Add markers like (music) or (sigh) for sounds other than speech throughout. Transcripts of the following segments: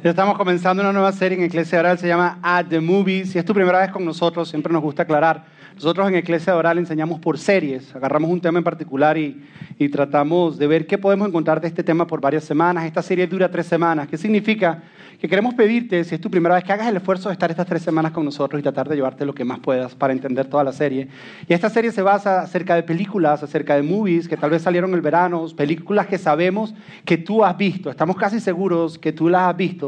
Estamos comenzando una nueva serie en Iglesia Oral, se llama At the Movies. Si es tu primera vez con nosotros, siempre nos gusta aclarar. Nosotros en Iglesia Oral enseñamos por series, agarramos un tema en particular y, y tratamos de ver qué podemos encontrar de este tema por varias semanas. Esta serie dura tres semanas. ¿Qué significa? Que queremos pedirte, si es tu primera vez, que hagas el esfuerzo de estar estas tres semanas con nosotros y tratar de llevarte lo que más puedas para entender toda la serie. Y esta serie se basa acerca de películas, acerca de movies que tal vez salieron el verano, películas que sabemos que tú has visto. Estamos casi seguros que tú las has visto.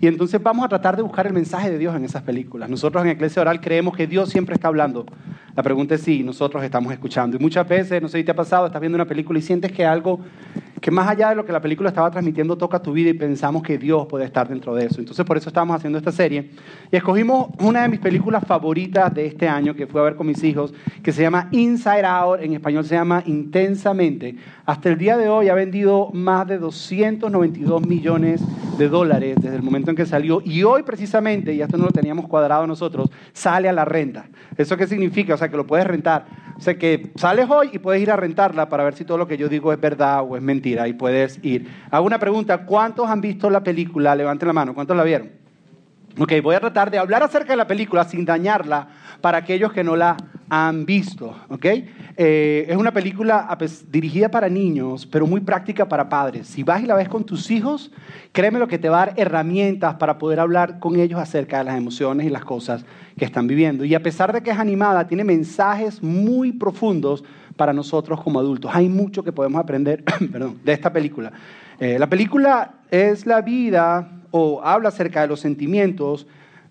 Y entonces vamos a tratar de buscar el mensaje de Dios en esas películas. Nosotros en Iglesia Oral creemos que Dios siempre está hablando. La pregunta es si nosotros estamos escuchando. Y muchas veces, no sé si te ha pasado, estás viendo una película y sientes que algo que más allá de lo que la película estaba transmitiendo toca tu vida y pensamos que Dios puede estar dentro de eso. Entonces por eso estamos haciendo esta serie. Y escogimos una de mis películas favoritas de este año que fui a ver con mis hijos, que se llama Inside Out, en español se llama Intensamente. Hasta el día de hoy ha vendido más de 292 millones de dólares desde el momento en que salió. Y hoy precisamente, y esto no lo teníamos cuadrado nosotros, sale a la renta. ¿Eso qué significa? O sea, que lo puedes rentar. O sea, que sales hoy y puedes ir a rentarla para ver si todo lo que yo digo es verdad o es mentira y puedes ir. Hago una pregunta, ¿cuántos han visto la película? Levanten la mano, ¿cuántos la vieron? Ok, voy a tratar de hablar acerca de la película sin dañarla para aquellos que no la han visto. ¿ok? Eh, es una película dirigida para niños, pero muy práctica para padres. Si vas y la ves con tus hijos, créeme lo que te va a dar herramientas para poder hablar con ellos acerca de las emociones y las cosas que están viviendo. Y a pesar de que es animada, tiene mensajes muy profundos para nosotros como adultos. Hay mucho que podemos aprender (coughs) perdón, de esta película. Eh, la película es la vida o habla acerca de los sentimientos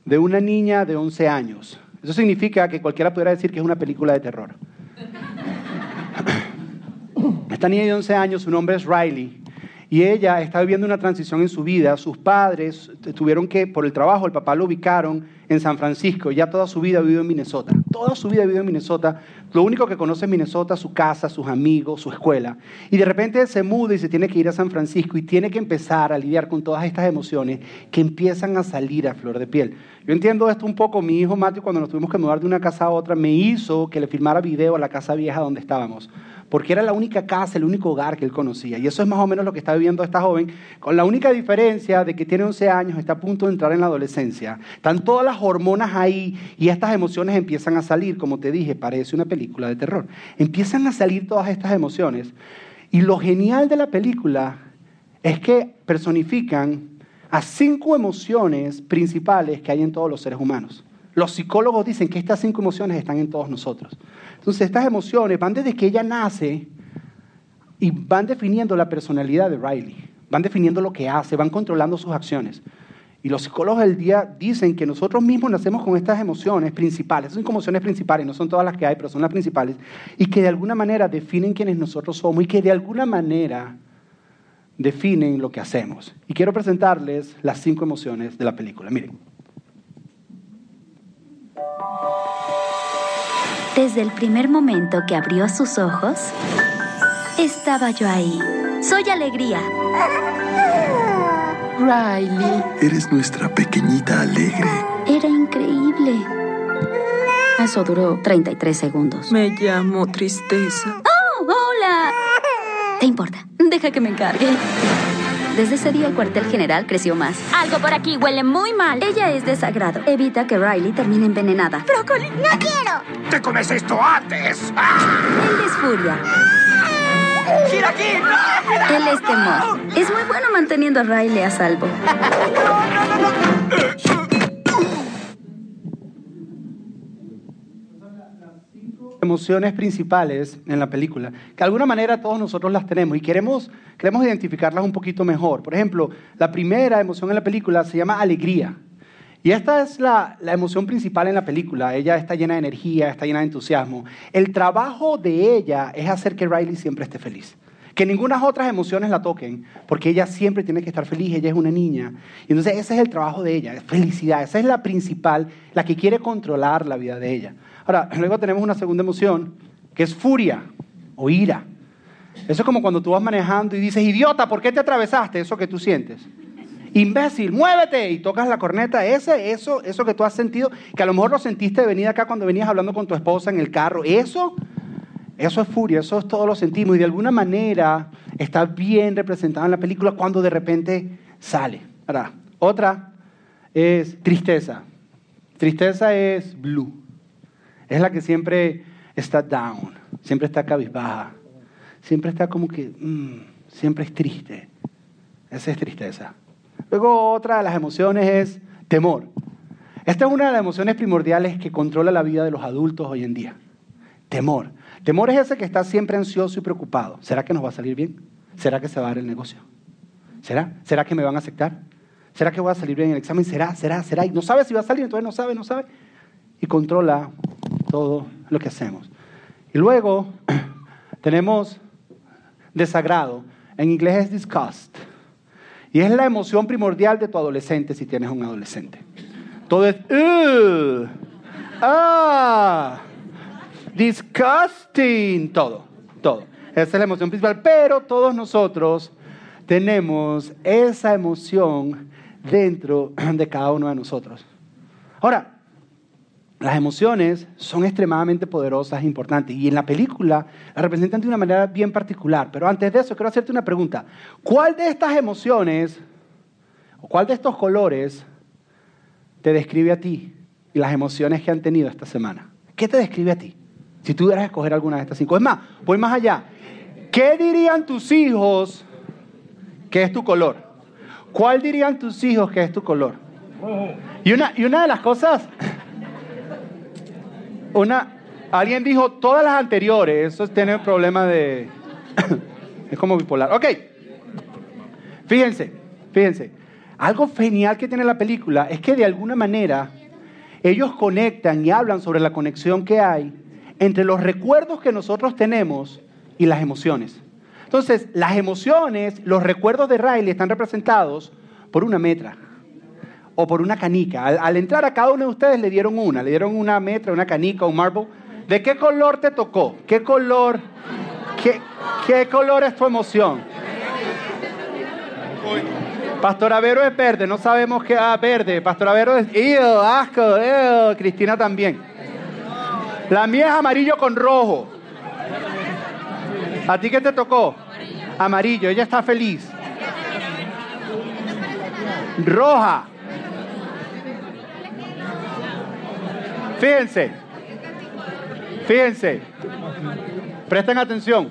de una niña de 11 años. Eso significa que cualquiera pudiera decir que es una película de terror. (coughs) Esta niña de 11 años, su nombre es Riley, y ella está viviendo una transición en su vida. Sus padres tuvieron que, por el trabajo, el papá lo ubicaron en San Francisco. Ya toda su vida ha vivido en Minnesota. Toda su vida ha vivido en Minnesota. Lo único que conoce es Minnesota, su casa, sus amigos, su escuela. Y de repente se muda y se tiene que ir a San Francisco y tiene que empezar a lidiar con todas estas emociones que empiezan a salir a flor de piel. Yo entiendo esto un poco. Mi hijo Matthew, cuando nos tuvimos que mudar de una casa a otra, me hizo que le filmara video a la casa vieja donde estábamos porque era la única casa, el único hogar que él conocía. Y eso es más o menos lo que está viviendo esta joven, con la única diferencia de que tiene 11 años, está a punto de entrar en la adolescencia. Están todas las hormonas ahí y estas emociones empiezan a salir, como te dije, parece una película de terror. Empiezan a salir todas estas emociones. Y lo genial de la película es que personifican a cinco emociones principales que hay en todos los seres humanos. Los psicólogos dicen que estas cinco emociones están en todos nosotros. Entonces estas emociones van desde que ella nace y van definiendo la personalidad de Riley, van definiendo lo que hace, van controlando sus acciones. Y los psicólogos del día dicen que nosotros mismos nacemos con estas emociones principales, son emociones principales, no son todas las que hay, pero son las principales, y que de alguna manera definen quiénes nosotros somos y que de alguna manera definen lo que hacemos. Y quiero presentarles las cinco emociones de la película. Miren. Desde el primer momento que abrió sus ojos, estaba yo ahí. Soy alegría. Riley. Eres nuestra pequeñita alegre. Era increíble. Eso duró 33 segundos. Me llamo Tristeza. ¡Oh, hola! ¿Te importa? Deja que me encargue. Desde ese día el cuartel general creció más. Algo por aquí huele muy mal. Ella es desagrado. Evita que Riley termine envenenada. ¡Brócoli! ¡No quiero! ¡Te comes esto antes! ¡Ah! Él es furia. ¡Gira aquí! ¡No! Él es temor. Es muy bueno manteniendo a Riley a salvo. ¡No, no, no! Emociones principales en la película, que de alguna manera todos nosotros las tenemos y queremos, queremos identificarlas un poquito mejor. Por ejemplo, la primera emoción en la película se llama alegría. Y esta es la, la, emoción principal en la película. Ella está llena de energía, está llena de entusiasmo. El trabajo de ella es hacer que Riley siempre esté feliz. Que ninguna otras emociones la toquen, porque ella siempre tiene que estar feliz, ella es una niña. Y entonces ese es el trabajo de ella, felicidad. Esa es la principal, la que quiere controlar la vida de ella. Ahora, (laughs) luego tenemos una segunda emoción, que es furia o ira. Eso es como cuando tú vas manejando y dices, idiota, ¿por qué te atravesaste? Eso que tú sientes. Imbécil, muévete y tocas la corneta. Ese, eso, eso que tú has sentido, que a lo mejor lo sentiste de venir acá cuando venías hablando con tu esposa en el carro. Eso, eso es furia, eso es todo lo sentimos y de alguna manera está bien representado en la película cuando de repente sale. Ahora, Otra es tristeza. Tristeza es blue. Es la que siempre está down, siempre está cabizbaja, siempre está como que, mm, siempre es triste. Esa es tristeza. Luego otra de las emociones es temor. Esta es una de las emociones primordiales que controla la vida de los adultos hoy en día. Temor. Temor es ese que está siempre ansioso y preocupado. ¿Será que nos va a salir bien? ¿Será que se va a dar el negocio? ¿Será? ¿Será que me van a aceptar? ¿Será que voy a salir bien en el examen? ¿Será? ¿Será? ¿Será? Y no sabe si va a salir, entonces no sabe, no sabe. Y controla todo lo que hacemos. Y luego (clears throat) tenemos desagrado. En inglés es disgust. Y es la emoción primordial de tu adolescente si tienes un adolescente. Todo es, "Ugh, ah, disgusting, todo, todo. Esa es la emoción principal. Pero todos nosotros tenemos esa emoción dentro de cada uno de nosotros. Ahora, las emociones son extremadamente poderosas e importantes y en la película las representan de una manera bien particular. Pero antes de eso quiero hacerte una pregunta. ¿Cuál de estas emociones o cuál de estos colores te describe a ti y las emociones que han tenido esta semana? ¿Qué te describe a ti? Si tú que escoger alguna de estas cinco. Es más, voy más allá. ¿Qué dirían tus hijos que es tu color? ¿Cuál dirían tus hijos que es tu color? Y una, y una de las cosas una, alguien dijo todas las anteriores, eso tiene problema de... (coughs) es como bipolar. Ok, fíjense, fíjense. Algo genial que tiene la película es que de alguna manera ellos conectan y hablan sobre la conexión que hay entre los recuerdos que nosotros tenemos y las emociones. Entonces, las emociones, los recuerdos de Riley están representados por una metra o por una canica. Al, entrar a cada uno de ustedes le dieron una, le dieron una metra, una canica, un marble. ¿De qué color te tocó? ¿Qué color? ¿Qué, color es tu emoción? Pastor Avero es verde, no sabemos qué ah, verde. Pastor Avero es ¡Ew, asco! Ew. Cristina también. La mía es amarillo con rojo. ¿A ti qué te tocó? Amarillo. Ella está feliz. Roja. Fíjense, fíjense, presten atención.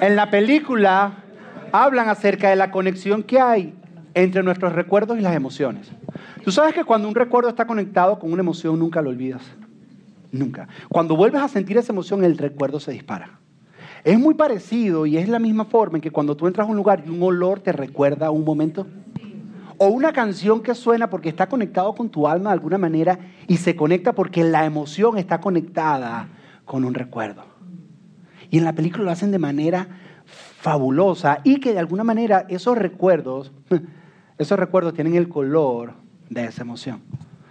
En la película hablan acerca de la conexión que hay entre nuestros recuerdos y las emociones. Tú sabes que cuando un recuerdo está conectado con una emoción nunca lo olvidas. Nunca. Cuando vuelves a sentir esa emoción, el recuerdo se dispara. Es muy parecido y es la misma forma en que cuando tú entras a un lugar y un olor te recuerda un momento o una canción que suena porque está conectado con tu alma de alguna manera y se conecta porque la emoción está conectada con un recuerdo. Y en la película lo hacen de manera fabulosa y que de alguna manera esos recuerdos, (laughs) esos recuerdos tienen el color de esa emoción.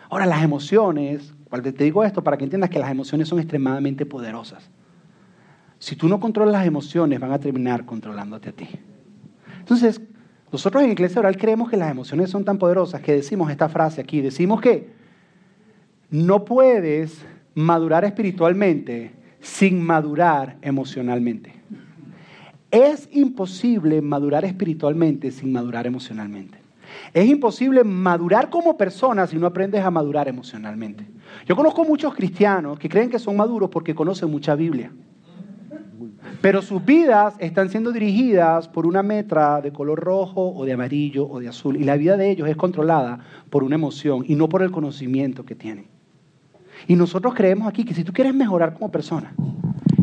Ahora, las emociones, te digo esto para que entiendas que las emociones son extremadamente poderosas. Si tú no controlas las emociones, van a terminar controlándote a ti. Entonces, nosotros en Iglesia Oral creemos que las emociones son tan poderosas que decimos esta frase aquí. Decimos que no puedes madurar espiritualmente sin madurar emocionalmente. Es imposible madurar espiritualmente sin madurar emocionalmente. Es imposible madurar como persona si no aprendes a madurar emocionalmente. Yo conozco muchos cristianos que creen que son maduros porque conocen mucha Biblia. Pero sus vidas están siendo dirigidas por una metra de color rojo o de amarillo o de azul. Y la vida de ellos es controlada por una emoción y no por el conocimiento que tienen. Y nosotros creemos aquí que si tú quieres mejorar como persona,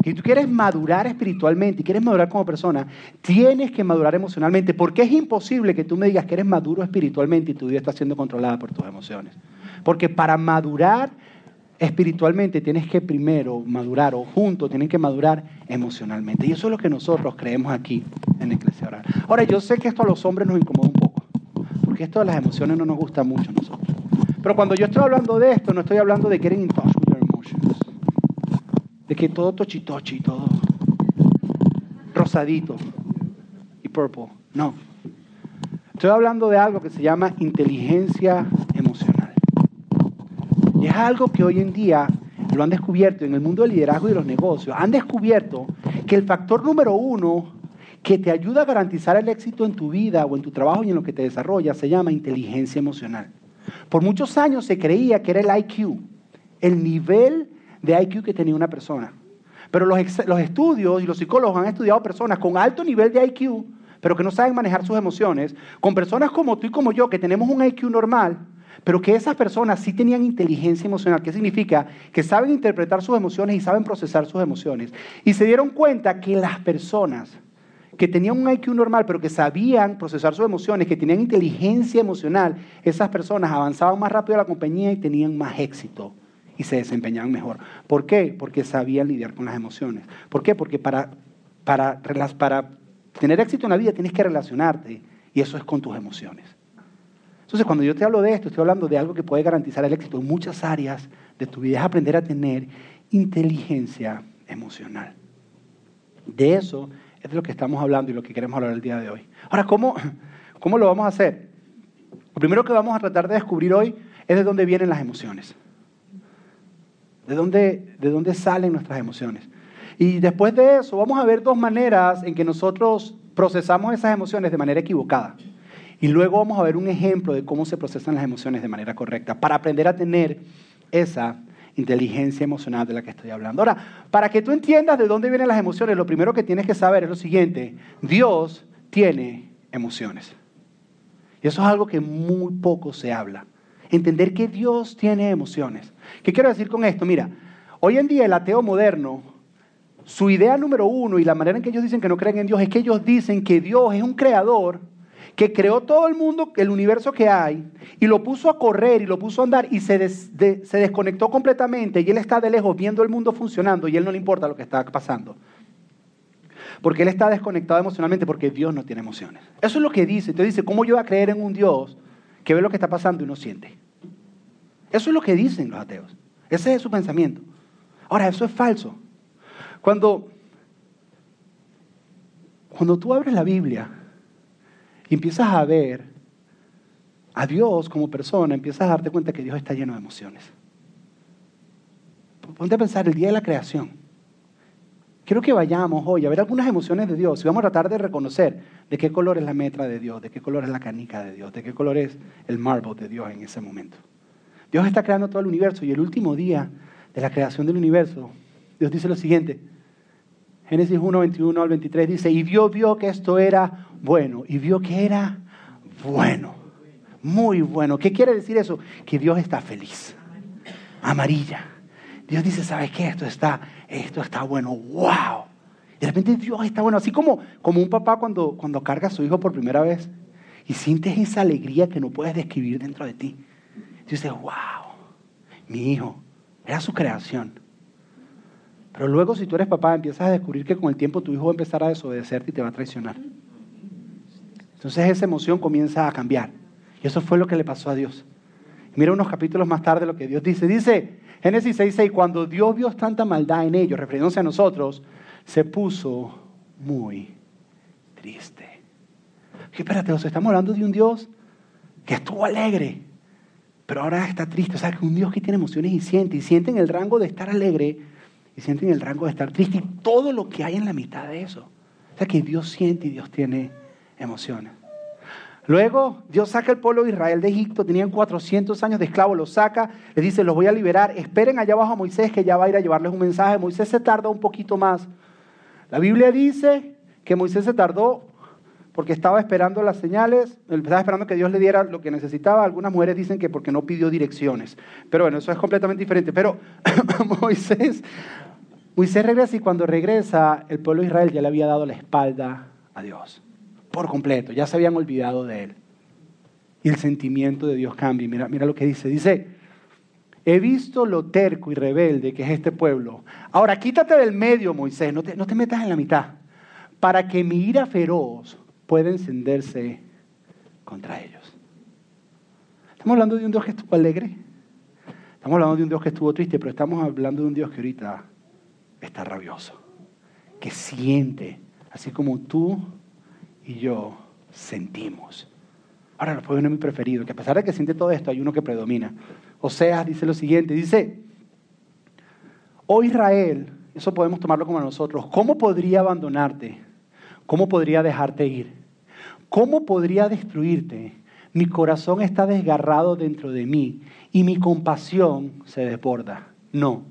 si tú quieres madurar espiritualmente y quieres madurar como persona, tienes que madurar emocionalmente. Porque es imposible que tú me digas que eres maduro espiritualmente y tu vida está siendo controlada por tus emociones. Porque para madurar espiritualmente tienes que primero madurar o juntos tienen que madurar emocionalmente. Y eso es lo que nosotros creemos aquí en Iglesia Oral. Ahora, yo sé que esto a los hombres nos incomoda un poco, porque esto de las emociones no nos gusta mucho a nosotros. Pero cuando yo estoy hablando de esto, no estoy hablando de getting in touch with your emotions. Que todo tochitochi, todo rosadito y purple. No. Estoy hablando de algo que se llama inteligencia emocional. Y es algo que hoy en día lo han descubierto en el mundo del liderazgo y de los negocios. Han descubierto que el factor número uno que te ayuda a garantizar el éxito en tu vida o en tu trabajo y en lo que te desarrollas se llama inteligencia emocional. Por muchos años se creía que era el IQ, el nivel de IQ que tenía una persona. Pero los, los estudios y los psicólogos han estudiado personas con alto nivel de IQ, pero que no saben manejar sus emociones, con personas como tú y como yo, que tenemos un IQ normal, pero que esas personas sí tenían inteligencia emocional. ¿Qué significa? Que saben interpretar sus emociones y saben procesar sus emociones. Y se dieron cuenta que las personas que tenían un IQ normal, pero que sabían procesar sus emociones, que tenían inteligencia emocional, esas personas avanzaban más rápido a la compañía y tenían más éxito y se desempeñaban mejor. ¿Por qué? Porque sabían lidiar con las emociones. ¿Por qué? Porque para, para, para tener éxito en la vida tienes que relacionarte y eso es con tus emociones. Entonces, cuando yo te hablo de esto, estoy hablando de algo que puede garantizar el éxito en muchas áreas de tu vida, es aprender a tener inteligencia emocional. De eso es de lo que estamos hablando y lo que queremos hablar el día de hoy. Ahora, ¿cómo, cómo lo vamos a hacer? Lo primero que vamos a tratar de descubrir hoy es de dónde vienen las emociones. De dónde, de dónde salen nuestras emociones. Y después de eso, vamos a ver dos maneras en que nosotros procesamos esas emociones de manera equivocada. Y luego vamos a ver un ejemplo de cómo se procesan las emociones de manera correcta para aprender a tener esa inteligencia emocional de la que estoy hablando. Ahora, para que tú entiendas de dónde vienen las emociones, lo primero que tienes que saber es lo siguiente. Dios tiene emociones. Y eso es algo que muy poco se habla. Entender que Dios tiene emociones. ¿Qué quiero decir con esto? Mira, hoy en día el ateo moderno, su idea número uno y la manera en que ellos dicen que no creen en Dios es que ellos dicen que Dios es un creador que creó todo el mundo, el universo que hay, y lo puso a correr y lo puso a andar y se, desconectó completamente y él está de lejos viendo el mundo funcionando y él no le importa lo que está pasando. Porque él está desconectado emocionalmente porque Dios no tiene emociones. Eso es lo que dice. Entonces dice, ¿cómo yo voy a creer en un Dios que ve lo que está pasando y no siente? Eso es lo que dicen los ateos. Ese es su pensamiento. Ahora, eso es falso. Cuando, cuando tú abres la Biblia, y empiezas a ver a Dios como persona, empiezas a darte cuenta que Dios está lleno de emociones. Ponte a pensar el día de la creación. Quiero que vayamos hoy a ver algunas emociones de Dios y vamos a tratar de reconocer de qué color es la metra de Dios, de qué color es la canica de Dios, de qué color es el marble de Dios en ese momento. Dios está creando todo el universo y el último día de la creación del universo, Dios dice lo siguiente. Génesis 1, 21 al 23 dice, y Dios vio que esto era bueno y vio que era bueno, muy bueno. ¿Qué quiere decir eso? Que Dios está feliz. Amarilla. Dios dice, ¿sabes qué? Esto está, esto está bueno. ¡Wow! de repente Dios está bueno. Así como, como un papá cuando, cuando carga a su hijo por primera vez y sientes esa alegría que no puedes describir dentro de ti. Dices, wow, mi hijo, era su creación. Pero luego si tú eres papá empiezas a descubrir que con el tiempo tu hijo va a empezar a desobedecerte y te va a traicionar. Entonces esa emoción comienza a cambiar. Y eso fue lo que le pasó a Dios. Mira unos capítulos más tarde lo que Dios dice. Dice Génesis 6:6, cuando Dios vio tanta maldad en ellos, refiriéndose a nosotros, se puso muy triste. ¿Qué espérate, o estamos hablando de un Dios que estuvo alegre, pero ahora está triste. O sea, que un Dios que tiene emociones y siente, y siente en el rango de estar alegre, y siente en el rango de estar triste, y todo lo que hay en la mitad de eso. O sea, que Dios siente y Dios tiene emociones. Luego Dios saca el pueblo de Israel de Egipto, tenían 400 años de esclavo, los saca, les dice, los voy a liberar, esperen allá abajo a Moisés que ya va a ir a llevarles un mensaje. Moisés se tarda un poquito más. La Biblia dice que Moisés se tardó porque estaba esperando las señales, estaba esperando que Dios le diera lo que necesitaba. Algunas mujeres dicen que porque no pidió direcciones. Pero bueno, eso es completamente diferente. Pero (coughs) Moisés, Moisés regresa y cuando regresa, el pueblo de Israel ya le había dado la espalda a Dios por completo, ya se habían olvidado de él. Y el sentimiento de Dios cambia. Mira, mira lo que dice. Dice, he visto lo terco y rebelde que es este pueblo. Ahora quítate del medio, Moisés, no te, no te metas en la mitad, para que mi ira feroz pueda encenderse contra ellos. Estamos hablando de un Dios que estuvo alegre. Estamos hablando de un Dios que estuvo triste, pero estamos hablando de un Dios que ahorita está rabioso, que siente, así como tú y yo sentimos. Ahora, los pueblos no mi preferido, que a pesar de que siente todo esto, hay uno que predomina. Oseas dice lo siguiente, dice, oh Israel, eso podemos tomarlo como nosotros, ¿cómo podría abandonarte ¿cómo podría dejarte ir? ¿Cómo podría destruirte? Mi corazón está desgarrado dentro de mí y mi compasión se desborda. No,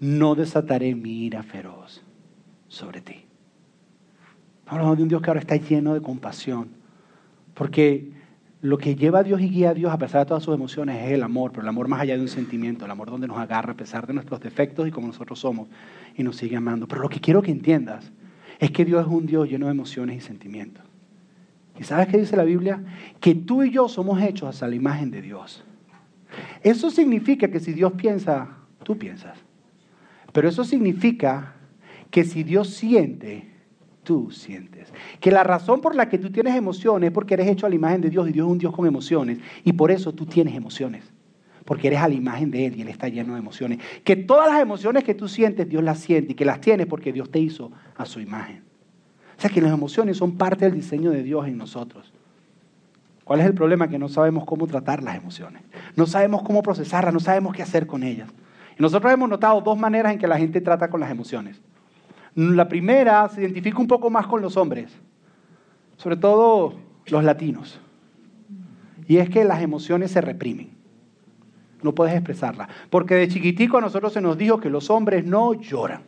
no desataré mi ira feroz sobre ti. Hablamos de un Dios que ahora está lleno de compasión. Porque lo que lleva a Dios y guía a Dios a pesar de todas sus emociones es el amor, pero el amor más allá de un sentimiento, el amor donde nos agarra a pesar de nuestros defectos y como nosotros somos y nos sigue amando. Pero lo que quiero que entiendas es que Dios es un Dios lleno de emociones y sentimientos. ¿Y sabes qué dice la Biblia? Que tú y yo somos hechos hacia la imagen de Dios. Eso significa que si Dios piensa, tú piensas. Pero eso significa que si Dios siente, tú sientes. Que la razón por la que tú tienes emociones es porque eres hecho a la imagen de Dios y Dios es un Dios con emociones. Y por eso tú tienes emociones. Porque eres a la imagen de Él y Él está lleno de emociones. Que todas las emociones que tú sientes, Dios las siente y que las tienes porque Dios te hizo a su imagen. O sea que las emociones son parte del diseño de Dios en nosotros. ¿Cuál es el problema? Que no sabemos cómo tratar las emociones. No sabemos cómo procesarlas, no sabemos qué hacer con ellas. Y nosotros hemos notado dos maneras en que la gente trata con las emociones. La primera se identifica un poco más con los hombres, sobre todo los latinos. Y es que las emociones se reprimen. No puedes expresarlas. Porque de chiquitico a nosotros se nos dijo que los hombres no lloran.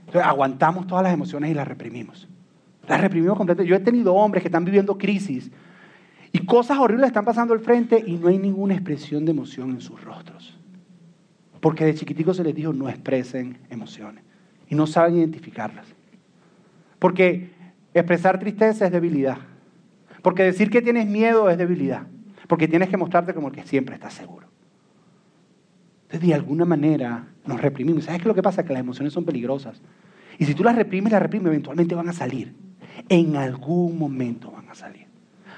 Entonces aguantamos todas las emociones y las reprimimos. Las reprimimos completamente. Yo he tenido hombres que están viviendo crisis y cosas horribles están pasando al frente y no hay ninguna expresión de emoción en sus rostros. Porque de chiquiticos se les dijo no expresen emociones. Y no saben identificarlas. Porque expresar tristeza es debilidad. Porque decir que tienes miedo es debilidad. Porque tienes que mostrarte como el que siempre estás seguro. Entonces, de alguna manera nos reprimimos. ¿Sabes qué es lo que pasa? Que las emociones son peligrosas. Y si tú las reprimes, las reprimes, eventualmente van a salir. En algún momento van a salir.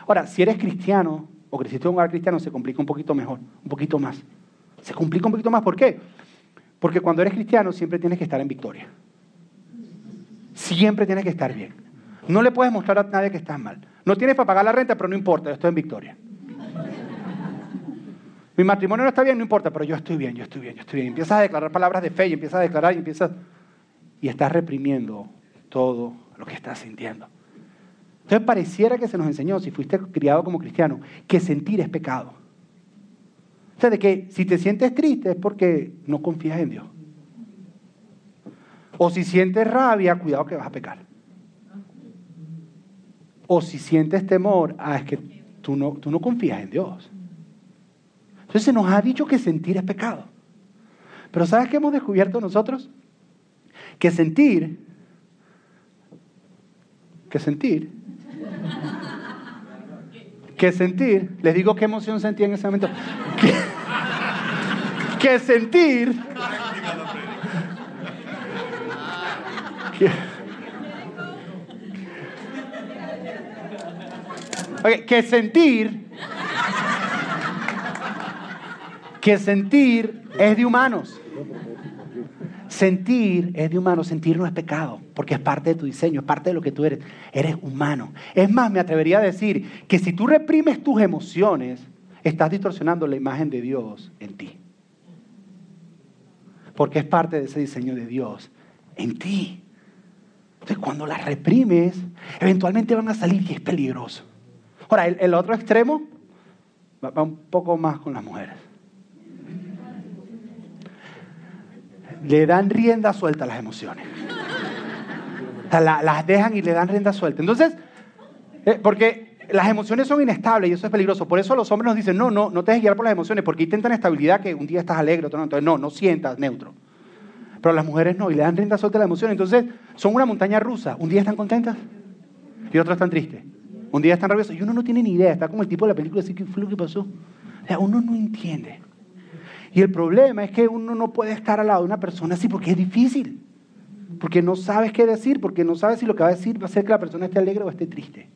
Ahora, si eres cristiano o creciste en un hogar cristiano, se complica un poquito mejor, un poquito más se complica un poquito más. ¿Por qué? Porque cuando eres cristiano siempre tienes que estar en victoria. Siempre tienes que estar bien. No le puedes mostrar a nadie que estás mal. No tienes para pagar la renta, pero no importa, yo estoy en victoria. Mi matrimonio no está bien, no importa, pero yo estoy bien, yo estoy bien, yo estoy bien. Empiezas a declarar palabras de fe y empiezas a declarar y empiezas... Y estás reprimiendo todo lo que estás sintiendo. Entonces pareciera que se nos enseñó, si fuiste criado como cristiano, que sentir es pecado. O sea, de que si te sientes triste es porque no confías en Dios. O si sientes rabia, cuidado que vas a pecar. O si sientes temor, ah, es que tú no, tú no confías en Dios. Entonces se nos ha dicho que sentir es pecado. Pero ¿sabes qué hemos descubierto nosotros? Que sentir, que sentir, que sentir, les digo qué emoción sentí en ese momento. Que, sentir que sentir que sentir es de humanos. Sentir es de humano, sentir no es pecado, porque es parte de tu diseño, es parte de lo que tú eres. Eres humano. Es más, me atrevería a decir que si tú reprimes tus emociones, estás distorsionando la imagen de Dios en ti. Porque es parte de ese diseño de Dios en ti. Entonces, cuando las reprimes, eventualmente van a salir y es peligroso. Ahora, el, otro extremo va, un poco más con las mujeres. Le dan rienda suelta a las emociones. las dejan y le dan rienda suelta. Entonces, eh, porque las emociones son inestables y eso es peligroso. Por eso los hombres nos dicen, no, no, no te dejes guiar por las emociones, porque intentan estabilidad que un día estás alegre, otro no. Entonces, no, no sientas neutro. Pero las mujeres no, y le dan rienda suelta a la emoción. Entonces, son una montaña rusa. Un día están contentas y otro están tristes. Un día están rabiosos y uno no tiene ni idea. Está como el tipo de la película, así que fue lo que pasó. O sea, uno no entiende. Y el problema es que uno no puede estar al lado de una persona así porque es difícil. Porque no sabes qué decir, porque no sabes si lo que va a decir va a ser que la persona esté alegre o esté triste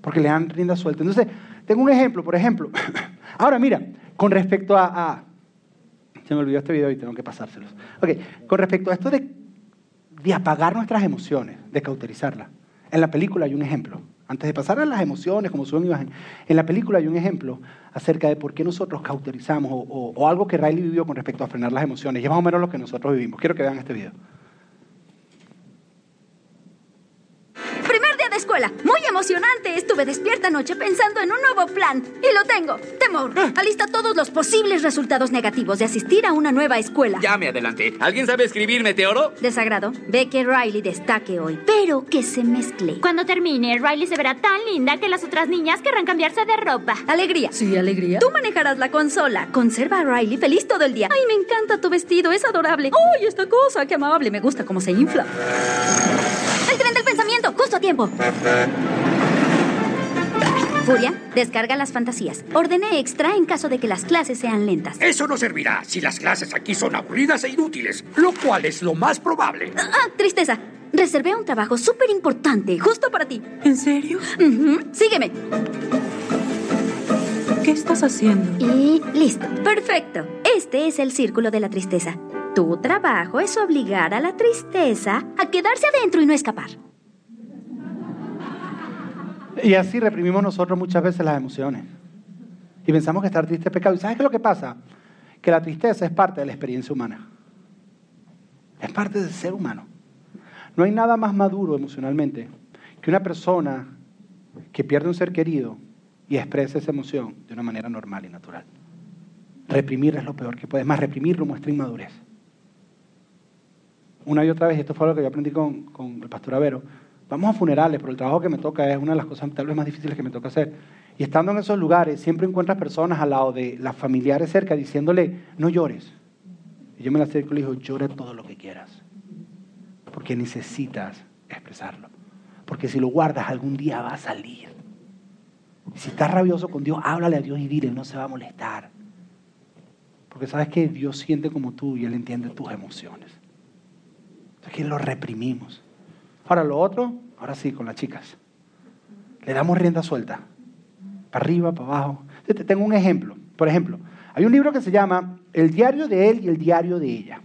porque le dan rienda suelta. Entonces, tengo un ejemplo, por ejemplo. (laughs) Ahora, mira, con respecto a, Se me olvidó este video y tengo que pasárselos. Ok, con respecto a esto de, de apagar nuestras emociones, de cauterizarlas. En la película hay un ejemplo. Antes de pasar a las emociones, como suben imagen, en la película hay un ejemplo acerca de por qué nosotros cauterizamos o, o algo que Riley vivió con respecto a frenar las emociones. Y es más o menos lo que nosotros vivimos. Quiero que vean este video. Emocionante! Estuve despierta anoche pensando en un nuevo plan. Y lo tengo. Temor. Alista todos los posibles resultados negativos de asistir a una nueva escuela. Ya me adelanté. ¿Alguien sabe escribir meteoro? Desagrado. Ve que Riley destaque hoy, pero que se mezcle. Cuando termine, Riley se verá tan linda que las otras niñas querrán cambiarse de ropa. Alegría. Sí, alegría. Tú manejarás la consola. Conserva a Riley feliz todo el día. Ay, me encanta tu vestido, es adorable. ¡Ay, esta cosa! ¡Qué amable! Me gusta cómo se infla. Tiempo. Furia, descarga las fantasías. Ordene extra en caso de que las clases sean lentas. Eso no servirá si las clases aquí son aburridas e inútiles, lo cual es lo más probable. Ah, tristeza. Reservé un trabajo súper importante, justo para ti. ¿En serio? Sígueme. ¿Qué estás haciendo? Y listo. Perfecto. Este es el círculo de la tristeza. Tu trabajo es obligar a la tristeza a quedarse adentro y no escapar. Y así reprimimos nosotros muchas veces las emociones. Y pensamos que estar triste es pecado. ¿Y sabes qué es lo que pasa? Que la tristeza es parte de la experiencia humana. Es parte del ser humano. No hay nada más maduro emocionalmente que una persona que pierde un ser querido y expresa esa emoción de una manera normal y natural. Reprimir es lo peor que puedes. Más reprimirlo muestra inmadurez. Una y otra vez, y esto fue lo que yo aprendí con, con el pastor Avero, vamos a funerales, pero el trabajo que me toca es una de las cosas tal vez más difíciles que me toca hacer. Y estando en esos lugares, siempre encuentras personas al lado de las familiares cerca diciéndole, no llores. Y yo me la acerco y le digo, llora todo lo que quieras. Porque necesitas expresarlo. Porque si lo guardas, algún día va a salir. Si estás rabioso con Dios, háblale a Dios y dile, no se va a molestar. Porque sabes que Dios siente como tú y Él entiende tus emociones. Entonces que lo reprimimos. Ahora lo otro, ahora sí, con las chicas. Le damos rienda suelta. Para arriba, para abajo. Tengo un ejemplo. Por ejemplo, hay un libro que se llama El diario de él y el diario de ella.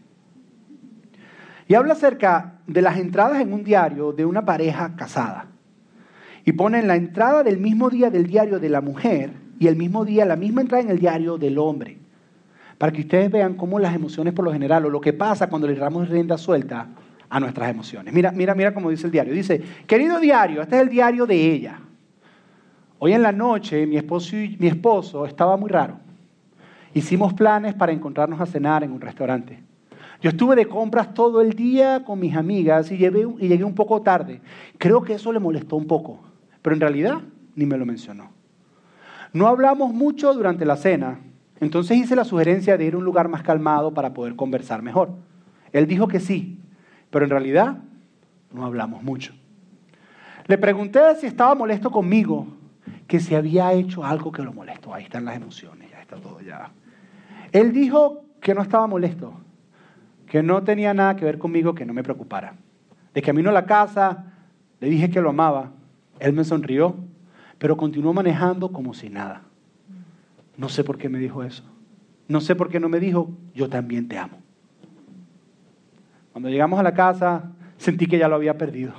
Y habla acerca de las entradas en un diario de una pareja casada. Y pone en la entrada del mismo día del diario de la mujer y el mismo día la misma entrada en el diario del hombre. Para que ustedes vean cómo las emociones por lo general o lo que pasa cuando le damos rienda suelta a nuestras emociones. Mira, mira, mira cómo dice el diario. Dice, querido diario, este es el diario de ella. Hoy en la noche mi esposo, estaba muy raro. Hicimos planes para encontrarnos a cenar en un restaurante. Yo estuve de compras todo el día con mis amigas y llegué un poco tarde. Creo que eso le molestó un poco, pero en realidad ni me lo mencionó. No hablamos mucho durante la cena, entonces hice la sugerencia de ir a un lugar más calmado para poder conversar mejor. Él dijo que sí, pero en realidad no hablamos mucho. Le pregunté si estaba molesto conmigo, que si había hecho algo que lo molestó. Ahí están las emociones, ya está todo ya. Él dijo que no estaba molesto, que no tenía nada que ver conmigo, que no me preocupara. De camino a la casa, le dije que lo amaba. Él me sonrió, pero continuó manejando como si nada. No sé por qué me dijo eso. No sé por qué no me dijo, yo también te amo. Cuando llegamos a la casa, sentí que ya lo había perdido.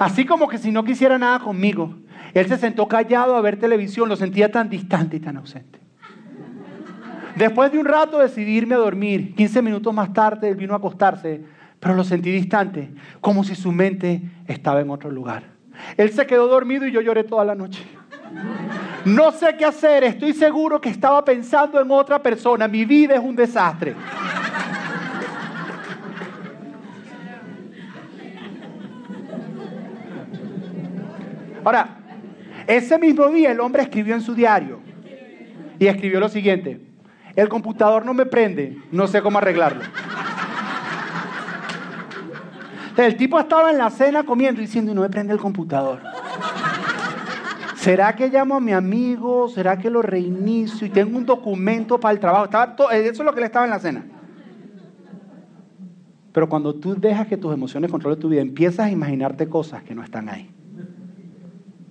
Así como que si no quisiera nada conmigo. Él se sentó callado a ver televisión, lo sentía tan distante y tan ausente. Después de un rato decidí irme a dormir. 15 minutos más tarde él vino a acostarse, pero lo sentí distante, como si su mente estaba en otro lugar. Él se quedó dormido y yo lloré toda la noche. No sé qué hacer, estoy seguro que estaba pensando en otra persona. Mi vida es un desastre. Ahora, ese mismo día el hombre escribió en su diario y escribió lo siguiente. El computador no me prende, no sé cómo arreglarlo. El tipo estaba en la cena comiendo y diciendo, no me prende el computador. ¿Será que llamo a mi amigo? ¿Será que lo reinicio y tengo un documento para el trabajo? Estaba todo, eso es lo que le estaba en la cena. Pero cuando tú dejas que tus emociones controlen tu vida, empiezas a imaginarte cosas que no están ahí.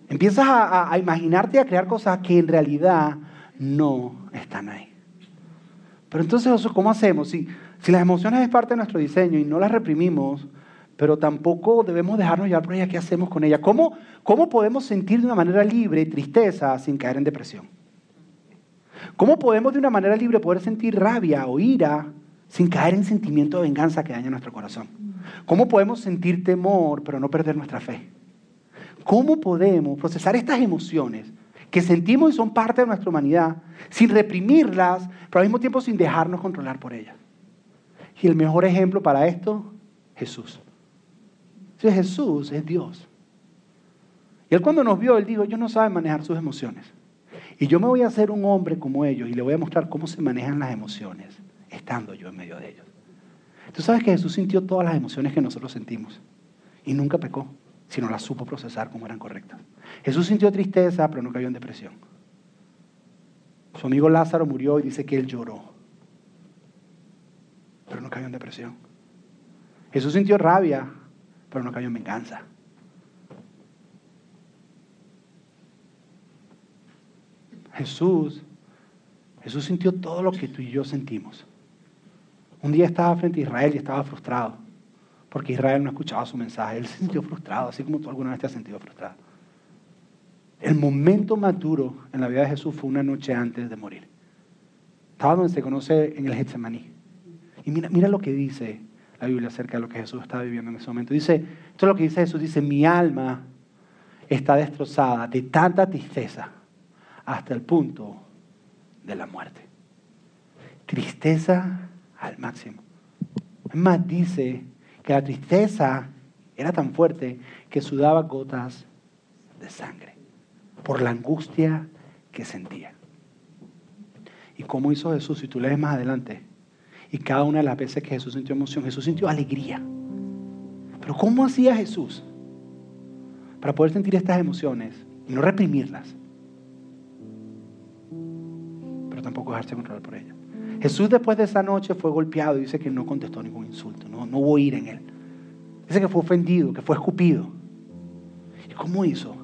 Empiezas a, a, a imaginarte y a crear cosas que en realidad no están ahí. Pero entonces, ¿cómo hacemos? Si, si las emociones es parte de nuestro diseño y no las reprimimos, pero tampoco debemos dejarnos llevar por ella, ¿qué hacemos con ella? ¿Cómo, ¿Cómo podemos sentir de una manera libre tristeza sin caer en depresión? ¿Cómo podemos de una manera libre poder sentir rabia o ira sin caer en sentimiento de venganza que daña nuestro corazón? ¿Cómo podemos sentir temor pero no perder nuestra fe? ¿Cómo podemos procesar estas emociones que sentimos y son parte de nuestra humanidad sin reprimirlas, pero al mismo tiempo sin dejarnos controlar por ellas? Y el mejor ejemplo para esto, Jesús. Jesús es Dios. Y él cuando nos vio, él dijo, ellos no saben manejar sus emociones. Y yo me voy a hacer un hombre como ellos y le voy a mostrar cómo se manejan las emociones, estando yo en medio de ellos. Tú sabes que Jesús sintió todas las emociones que nosotros sentimos y nunca pecó, sino las supo procesar como eran correctas. Jesús sintió tristeza, pero no cayó en depresión. Su amigo Lázaro murió y dice que él lloró, pero no cayó en depresión. Jesús sintió rabia, pero no cayó en venganza. Jesús, Jesús sintió todo lo que tú y yo sentimos. Un día estaba frente a Israel y estaba frustrado, porque Israel no escuchaba su mensaje. Él se sintió frustrado, así como tú alguna vez te has sentido frustrado. El momento más duro en la vida de Jesús fue una noche antes de morir. Estaba donde se conoce en el Getsemaní. Y mira, mira lo que dice la Biblia acerca de lo que Jesús estaba viviendo en ese momento. Dice, esto es lo que dice Jesús, dice, mi alma está destrozada de tanta tristeza hasta el punto de la muerte. Tristeza al máximo. Más, dice que la tristeza era tan fuerte que sudaba gotas de sangre por la angustia que sentía. ¿Y cómo hizo Jesús? Si tú lees más adelante, y cada una de las veces que Jesús sintió emoción, Jesús sintió alegría. Pero ¿cómo hacía Jesús para poder sentir estas emociones y no reprimirlas? tampoco dejarse controlar por ella. Jesús después de esa noche fue golpeado y dice que no contestó ningún insulto, no, no hubo ira en él. Dice que fue ofendido, que fue escupido. ¿Y cómo hizo?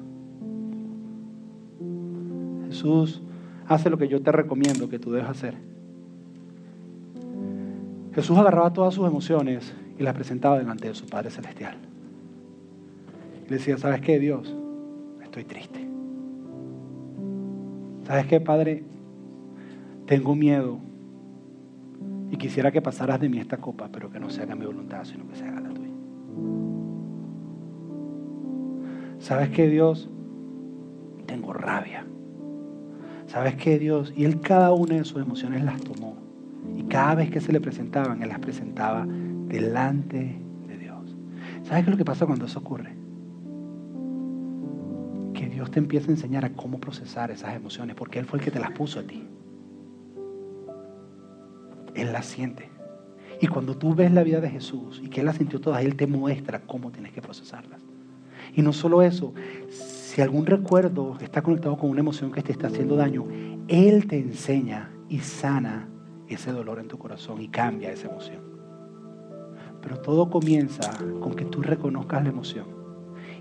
Jesús hace lo que yo te recomiendo que tú debes hacer. Jesús agarraba todas sus emociones y las presentaba delante de su Padre Celestial. Y le decía, ¿sabes qué, Dios? Estoy triste. ¿Sabes qué, Padre? tengo miedo y quisiera que pasaras de mí esta copa, pero que no se haga mi voluntad, sino que se haga la tuya. ¿Sabes qué, Dios? Tengo rabia. ¿Sabes qué, Dios? Y Él cada una de sus emociones las tomó. Y cada vez que se le presentaban, Él las presentaba delante de Dios. ¿Sabes qué es lo que pasa cuando eso ocurre? Que Dios te empieza a enseñar a cómo procesar esas emociones, porque Él fue el que te las puso a ti. Él la siente. Y cuando tú ves la vida de Jesús y que Él la sintió toda, Él te muestra cómo tienes que procesarlas. Y no solo eso, si algún recuerdo está conectado con una emoción que te está haciendo daño, Él te enseña y sana ese dolor en tu corazón y cambia esa emoción. Pero todo comienza con que tú reconozcas la emoción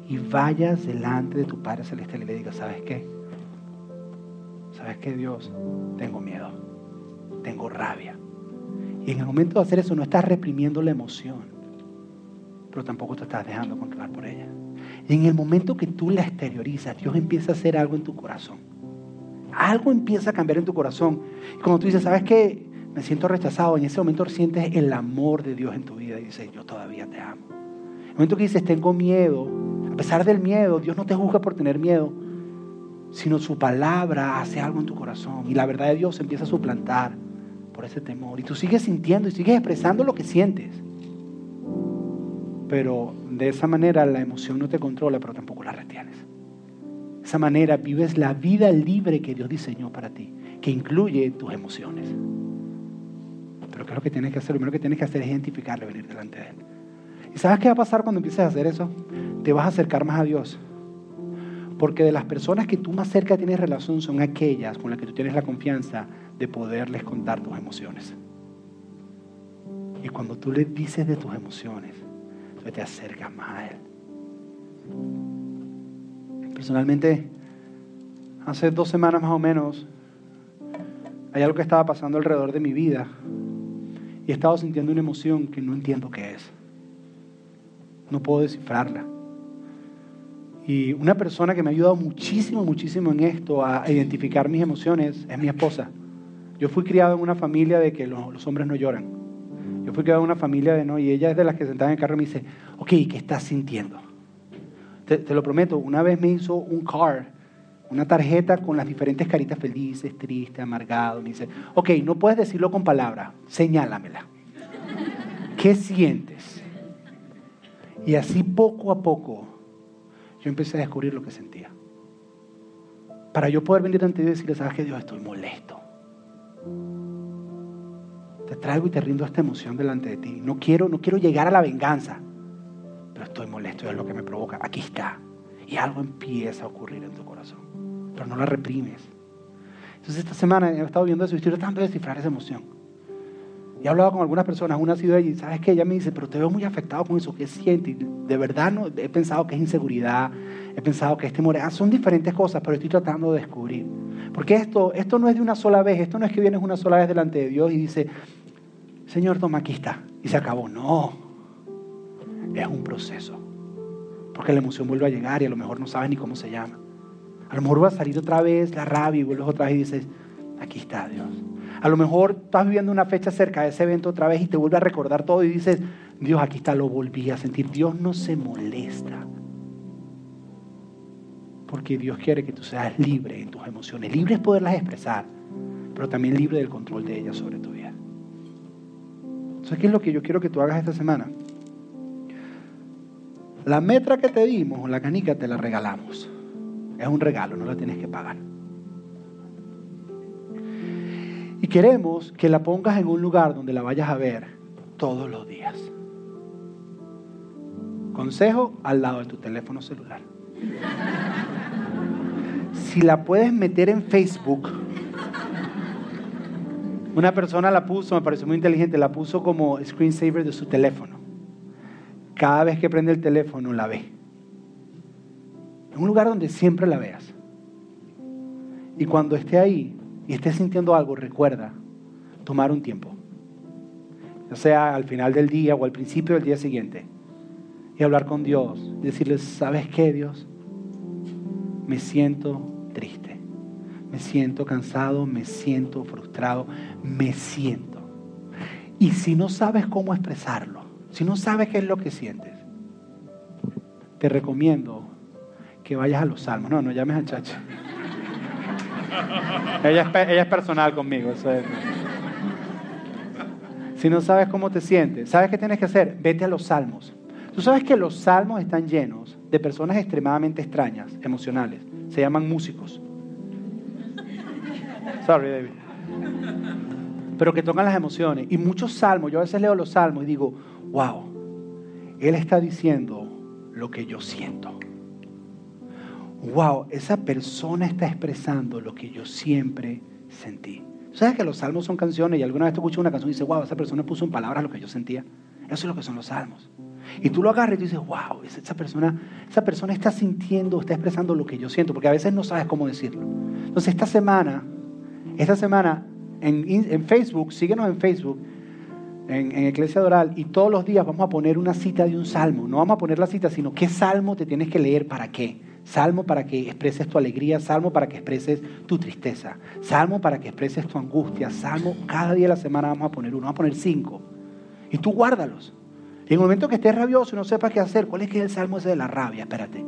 y vayas delante de tu Padre Celestial y le digas, ¿sabes qué? ¿Sabes qué, Dios? Tengo miedo, tengo rabia, y en el momento de hacer eso no estás reprimiendo la emoción, pero tampoco te estás dejando controlar por ella. Y en el momento que tú la exteriorizas, Dios empieza a hacer algo en tu corazón. Algo empieza a cambiar en tu corazón. Y cuando tú dices, ¿sabes qué? Me siento rechazado. En ese momento sientes el amor de Dios en tu vida y dices, yo todavía te amo. En el momento que dices, tengo miedo, a pesar del miedo, Dios no te juzga por tener miedo, sino su palabra hace algo en tu corazón. Y la verdad de Dios empieza a suplantar por ese temor. Y tú sigues sintiendo y sigues expresando lo que sientes. Pero de esa manera la emoción no te controla, pero tampoco la retienes. De esa manera vives la vida libre que Dios diseñó para ti, que incluye tus emociones. Pero ¿qué es lo que tienes que hacer? Lo primero que tienes que hacer es identificarle, venir delante de Él. ¿Y sabes qué va a pasar cuando empieces a hacer eso? Te vas a acercar más a Dios. Porque de las personas que tú más cerca tienes relación son aquellas con las que tú tienes la confianza de poderles contar tus emociones. Y cuando tú le dices de tus emociones, tú te acercas más a Él. Personalmente, hace dos semanas más o menos, hay algo que estaba pasando alrededor de mi vida y he sintiendo una emoción que no entiendo qué es. No puedo descifrarla. Y una persona que me ha ayudado muchísimo, muchísimo en esto, a identificar mis emociones, es mi esposa. Yo fui criado en una familia de que los, hombres no lloran. Yo fui a una familia de no y ella es de las que sentaba en el carro y me dice, ok, ¿qué estás sintiendo? Te, lo prometo, una vez me hizo un card, una tarjeta con las diferentes caritas felices, triste, amargado. Me dice, ok, no puedes decirlo con palabras, señálamela. ¿Qué sientes? Y así poco a poco yo empecé a descubrir lo que sentía. Para yo poder venir ante Dios y decirle, sabes que Dios, estoy molesto. Te traigo y te rindo esta emoción delante de ti. No quiero, no quiero llegar a la venganza, pero estoy molesto es lo que me provoca. Aquí está. Y algo empieza a ocurrir en tu corazón, pero no la reprimes. Entonces esta semana he estado viendo eso y estoy tratando de descifrar esa emoción. Y he hablado con algunas personas, una ha sido ella, y sabes que ella me dice, pero te veo muy afectado con eso, ¿qué sientes? De verdad no, he pensado que es inseguridad, he pensado que es temor, ah, son diferentes cosas, pero estoy tratando de descubrir. Porque esto, esto no es de una sola vez, esto no es que vienes una sola vez delante de Dios y dice, Señor, toma, aquí está, y se acabó. No, es un proceso. Porque la emoción vuelve a llegar y a lo mejor no sabes ni cómo se llama. A lo mejor va a salir otra vez la rabia y vuelves otra vez y dices, aquí está Dios. A lo mejor estás viviendo una fecha cerca de ese evento otra vez y te vuelve a recordar todo y dices, Dios, aquí está, lo volví a sentir. Dios no se molesta. Porque Dios quiere que tú seas libre en tus emociones. Libre es poderlas expresar, pero también libre del control de ellas sobre tu vida. Entonces, ¿qué es lo que yo quiero que tú hagas esta semana? La metra que te dimos, la canica, te la regalamos. Es un regalo, no la tienes que pagar. Y queremos que la pongas en un lugar donde la vayas a ver todos los días. Consejo al lado de tu teléfono celular. Si la puedes meter en Facebook, una persona la puso, me pareció muy inteligente, la puso como screensaver de su teléfono. Cada vez que prende el teléfono la ve. En un lugar donde siempre la veas. Y cuando esté ahí, y estés sintiendo algo, recuerda tomar un tiempo. Ya sea al final del día o al principio del día siguiente. Y hablar con Dios. Y decirle, ¿sabes qué, Dios? Me siento triste. Me siento cansado, me siento frustrado, me siento. Y si no sabes cómo expresarlo, si no sabes qué es lo que sientes, te recomiendo que vayas a los salmos. No, no llames al chacho ella, es, personal conmigo. Si no sabes cómo te sientes, ¿sabes qué tienes que hacer? Vete a los salmos. Tú sabes que los salmos están llenos de personas extremadamente extrañas, emocionales. Se llaman músicos. Sorry, David. Pero que tocan las emociones. Y muchos salmos, yo a veces leo los salmos y digo, wow, Él está diciendo lo que yo siento wow, esa persona está expresando lo que yo siempre sentí. ¿Sabes que los salmos son canciones y alguna vez te escuchas una canción y dices, wow, esa persona puso en palabras lo que yo sentía? Eso es lo que son los salmos. Y tú lo agarras y dices, wow, esa persona, esa persona está sintiendo, está expresando lo que yo siento, porque a veces no sabes cómo decirlo. Entonces esta semana, esta semana en, Facebook, síguenos en Facebook, en, en Iglesia Doral, y todos los días vamos a poner una cita de un salmo. No vamos a poner la cita, sino qué salmo te tienes que leer para qué. Salmo para que expreses tu alegría, salmo para que expreses tu tristeza, salmo para que expreses tu angustia, salmo, cada día de la semana vamos a poner uno, vamos a poner cinco. Y tú guárdalos. Y en el momento que estés rabioso y no sepas qué hacer, ¿cuál es que el salmo ese de la rabia? Espérate,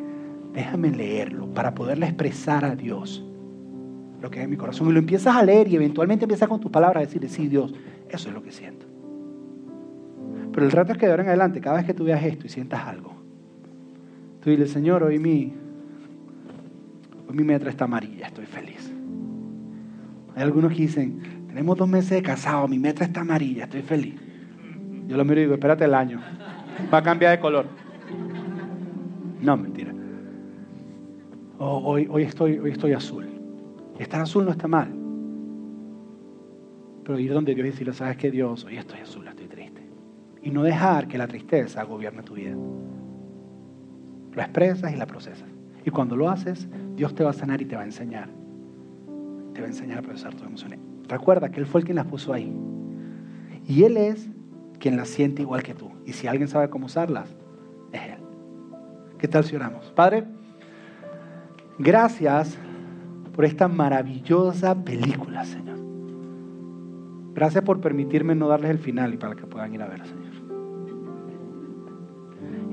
déjame leerlo para poderle expresar a Dios lo que hay en mi corazón. Y lo empiezas a leer y eventualmente empiezas con tus palabras a decirle, sí, Dios, eso es lo que siento. Pero el rato es que de ahora en adelante, cada vez que tú veas esto y sientas algo, tú dile, Señor, hoy mi, mi metra está amarilla, estoy feliz. Hay algunos que dicen, tenemos dos meses de casado, mi metra está amarilla, estoy feliz. Yo lo miro y digo, espérate el año, va a cambiar de color. No, mentira. hoy, hoy, estoy, hoy estoy azul. Estar azul no está mal. Pero ir donde Dios y decirle, ¿sabes qué Dios? Hoy estoy azul, estoy triste. Y no dejar que la tristeza gobierne tu vida. Lo expresas y la procesas. Y cuando lo haces, Dios te va a sanar y te va a enseñar. Te va a enseñar a procesar tus emociones. Recuerda que Él fue el quien las puso ahí. Y Él es quien las siente igual que tú. Y si alguien sabe cómo usarlas, es Él. ¿Qué tal si oramos? Padre, gracias por esta maravillosa película, Señor. Gracias por permitirme no darles el final y para que puedan ir a ver, Señor.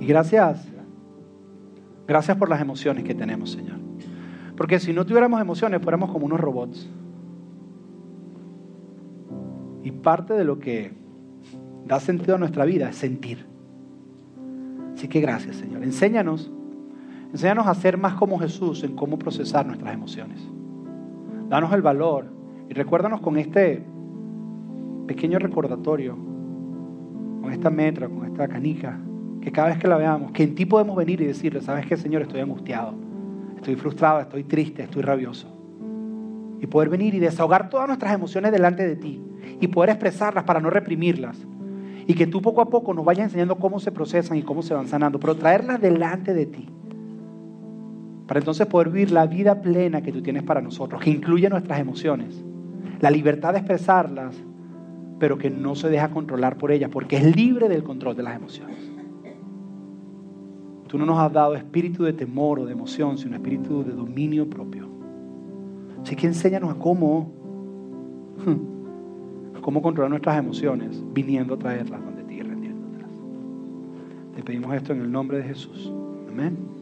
Y gracias, gracias por las emociones que tenemos, Señor. Porque si no tuviéramos emociones, fuéramos como unos robots. Y parte de lo que da sentido a nuestra vida es sentir. Así que gracias, Señor. Enséñanos, enséñanos a ser más como Jesús en cómo procesar nuestras emociones. Danos el valor y recuérdanos con este pequeño recordatorio, con esta metra, con esta canica, que cada vez que la veamos, que en ti podemos venir y decirle, ¿sabes qué, Señor? Estoy angustiado, estoy frustrado, estoy triste, estoy rabioso. Y poder venir y desahogar todas nuestras emociones delante de ti y poder expresarlas para no reprimirlas. Y que tú poco a poco nos vayas enseñando cómo se procesan y cómo se van sanando, pero traerlas delante de ti. Para entonces poder vivir la vida plena que tú tienes para nosotros, que incluye nuestras emociones, la libertad de expresarlas, pero que no se deja controlar por ellas, porque es libre del control de las emociones. Tú no nos has dado espíritu de temor o de emoción, sino espíritu de dominio propio. Así que enséñanos a cómo, (laughs) cómo controlar nuestras emociones, viniendo a traerlas donde ti y rendiéndotelas. Te pedimos esto en el nombre de Jesús. Amén.